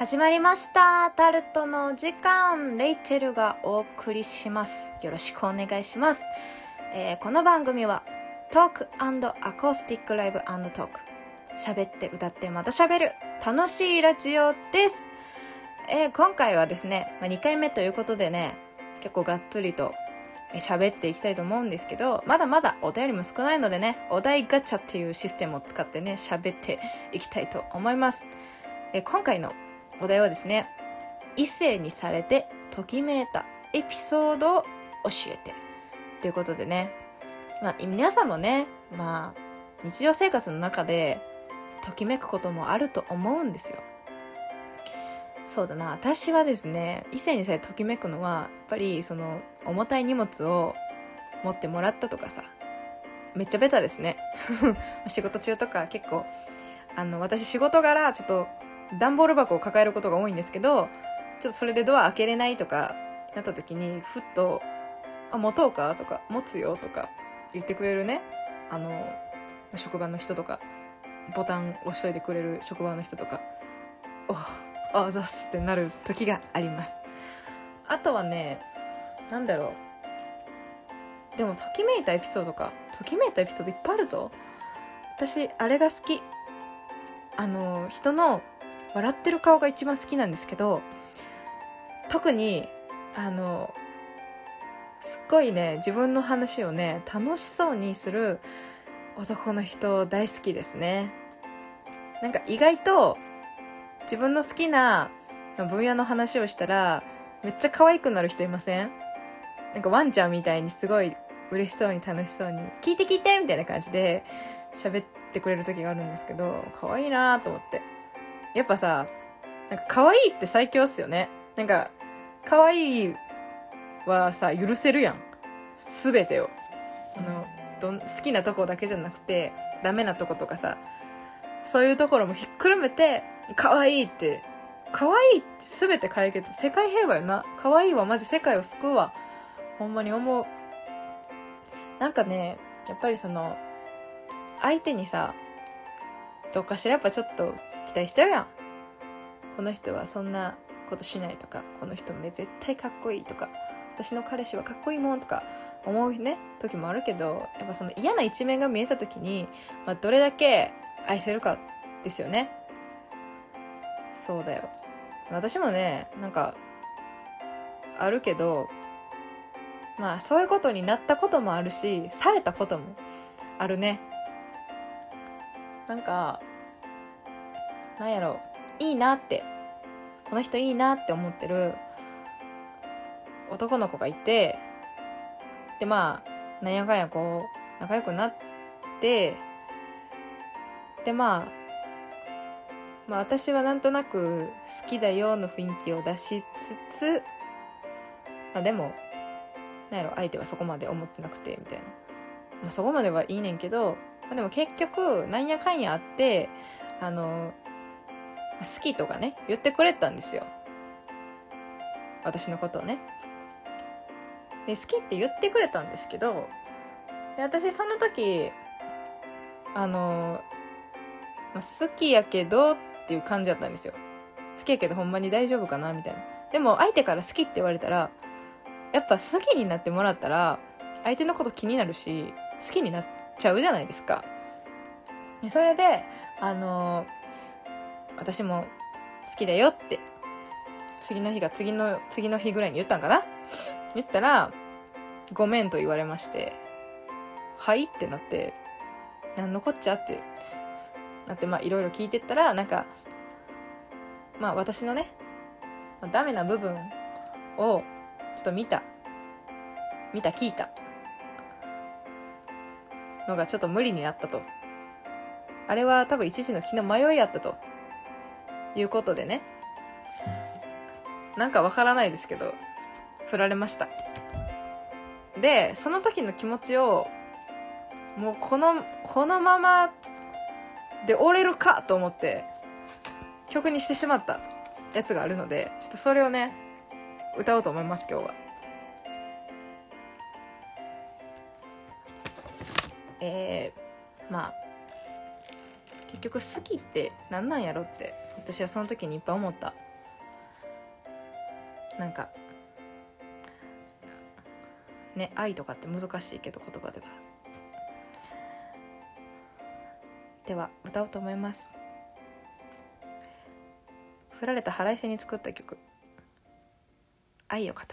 始まりました。タルトの時間。レイチェルがお送りします。よろしくお願いします、えーこの番組はトークアコースティックライブトーク喋って歌ってまた喋る。楽しいラジオです、えー今回はですね、まあ、2回目ということでね結構がっつりと喋っていきたいと思うんですけどまだまだお便りも少ないのでねお題ガチャっていうシステムを使ってね喋っていきたいと思います。え今回のお題はですね異性にされてときめいたエピソードを教えて。ということでね、まあ、皆さんもね、まあ、日常生活の中でときめくこともあると思うんですよ。そうだな。私はですね異性にさえときめくのはやっぱりその重たい荷物を持ってもらったとかさめっちゃベタですね。仕事中とか結構あの私仕事柄ちょっと段ボール箱を抱えることが多いんですけどちょっとそれでドア開けれないとかなった時にふっと「あ持とうか?」とか「持つよ」とか言ってくれるねあの職場の人とかボタン押しといてくれる職場の人とか「おあざす」ってなる時があります。あとはねなんだろう。でもときめいたエピソードか。ときめいたエピソードいっぱいあるぞ。私あれが好き。あの人の笑ってる顔が一番好きなんですけど特にあのすっごいね自分の話をね楽しそうにする男の人大好きですねなんか意外と自分の好きな分野の話をしたらめっちゃ可愛くなる人いません？なんかワンちゃんみたいにすごい嬉しそうに楽しそうに「聞いて聞いて!」みたいな感じで喋ってくれる時があるんですけど可愛いなと思ってやっぱさなんか可愛いって最強っすよね。なんか可愛いはさ許せるやん。全てを。あのどん好きなとこだけじゃなくてダメなとことかさそういうところもひっくるめて可愛いって可愛いって全て解決。世界平和よな。可愛いはマジ世界を救うわ。ほんまに思う。なんかねやっぱりその相手にさどっかしら。やっぱちょっと期待しちゃうやん。この人はそんなことしないとかこの人め絶対かっこいいとか私の彼氏はかっこいいもんとか思うね時もあるけどやっぱその嫌な一面が見えた時に、まあ、どれだけ愛せるかですよね。そうだよ。私もねなんかあるけどまあそういうことになったこともあるしされたこともあるね。なんかなんやろいいなってこの人いいなって思ってる男の子がいてでまあなんやかんやこう仲良くなってでまあまあ私はなんとなく好きだよの雰囲気を出しつつまあでもなんやろ相手はそこまで思ってなくてみたいな、まあ、そこまではいいねんけど、まあ、でも結局なんやかんやあってあの好きとかね言ってくれたんですよ。私のことをね。で好きって言ってくれたんですけどで私その時あの、まあ、好きやけどっていう感じだったんですよ。好きやけどほんまに大丈夫かなみたいな。でも相手から好きって言われたらやっぱ好きになってもらったら相手のこと気になるし好きになっちゃうじゃないですか。でそれであの私も好きだよって。次の日が次の次の日ぐらいに言ったんかな？言ったらごめんと言われましてはいってなって何のこっちゃってなってまあいろいろ聞いてったらなんかまあ私のねまあダメな部分をちょっと見た。見た聞いた。のがちょっと無理になったと。あれは多分一時の気の迷いやったと。いうことでね。なんかわからないですけど振られました。でその時の気持ちをもうこのこのままで折れるかと思って曲にしてしまったやつがあるのでちょっとそれをね歌おうと思います今日は。えー、まあ結局好きって何なんやろって私はその時にいっぱい思った。なんかね愛とかって難しいけど言葉では。では歌おうと思います。振られた腹いせに作った曲「愛を語る」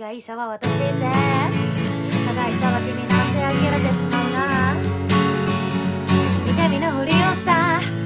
被害者は私で加害者は君なんてあげられてしまうな痛みのふりをした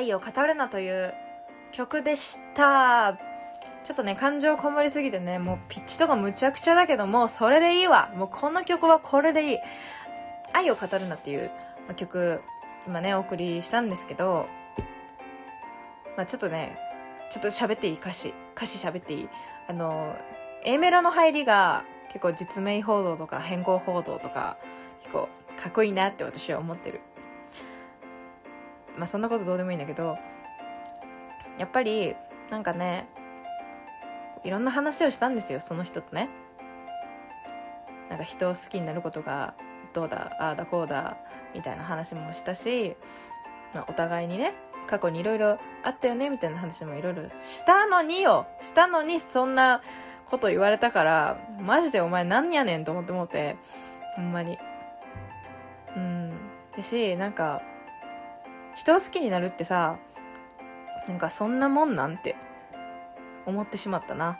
愛を語るなという曲でした。ちょっとね感情こもりすぎてねもうピッチとかむちゃくちゃだけどもうそれでいいわ。もうこの曲はこれでいい。愛を語るなっていう曲今ねお送りしたんですけどまあちょっとねちょっと喋っていい？歌詞。歌詞喋っていい？あの A メロの入りが結構実名報道とか変更報道とか結構かっこいいなって私は思ってる。まあそんなことどうでもいいんだけどやっぱりなんかねいろんな話をしたんですよその人とね。なんか人を好きになることがどうだああだこうだみたいな話もしたし、まあ、お互いにね過去にいろいろあったよねみたいな話もいろいろしたのによしたのにそんなこと言われたからマジでお前なんやねんと思って思ってほんまに。うん。だしなんか人を好きになるってさなんかそんなもんなんて思ってしまったな。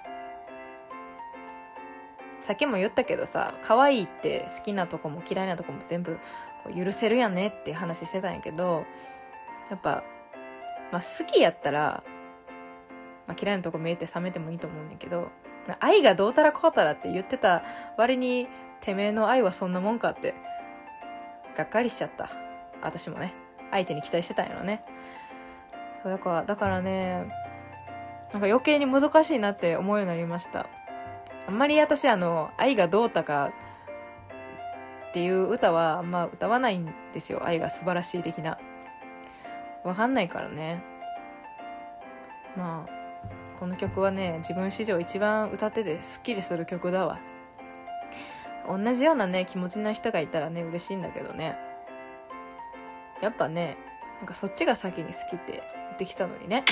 さっきも言ったけどさ可愛いって好きなとこも嫌いなとこも全部許せるやんねって話してたんやけどやっぱ、まあ、好きやったら、まあ、嫌いなとこ見えて冷めてもいいと思うんだけど愛がどうたらこうたらって言ってた割にてめえの愛はそんなもんかってがっかりしちゃった。私もね。相手に期待してたんやろね。そうだからだからねなんか余計に難しいなって思うようになりました。あんまり私あの愛がどうたかっていう歌はあんま歌わないんですよ。愛が素晴らしい的な。わかんないからね。まあこの曲はね自分史上一番歌っててすっきりする曲だわ。同じようなね気持ちの人がいたらね嬉しいんだけどね。やっぱねなんかそっちが先に好きって言ってきたのにね。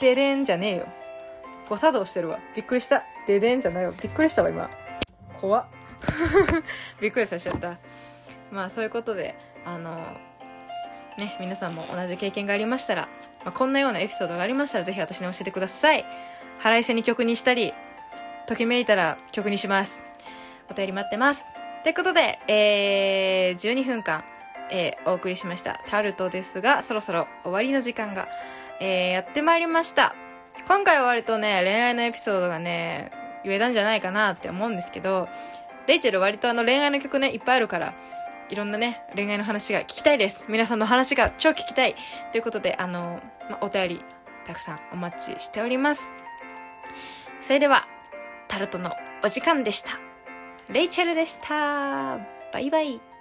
ででんじゃねえよ。誤作動してるわ。びっくりした。ででんじゃないよびっくりしたわ今。怖っ。びっくりさせちゃった。まあそういうことであのね皆さんも同じ経験がありましたらまあ、こんなようなエピソードがありましたらぜひ私に教えてください。腹いせに曲にしたりときめいたら曲にします。お便り待ってます。ということで、えー、12分間、えー、お送りしましたタルトですがそろそろ終わりの時間が、えー、やってまいりました今回は割とね恋愛のエピソードがね言えたんじゃないかなって思うんですけどレイチェル割とあの恋愛の曲ねいっぱいあるからいろんなね、恋愛の話が聞きたいです。皆さんの話が超聞きたい。ということで、あの、ま、お便り、たくさんお待ちしております。それでは、タルトのお時間でした。レイチェルでした。バイバイ。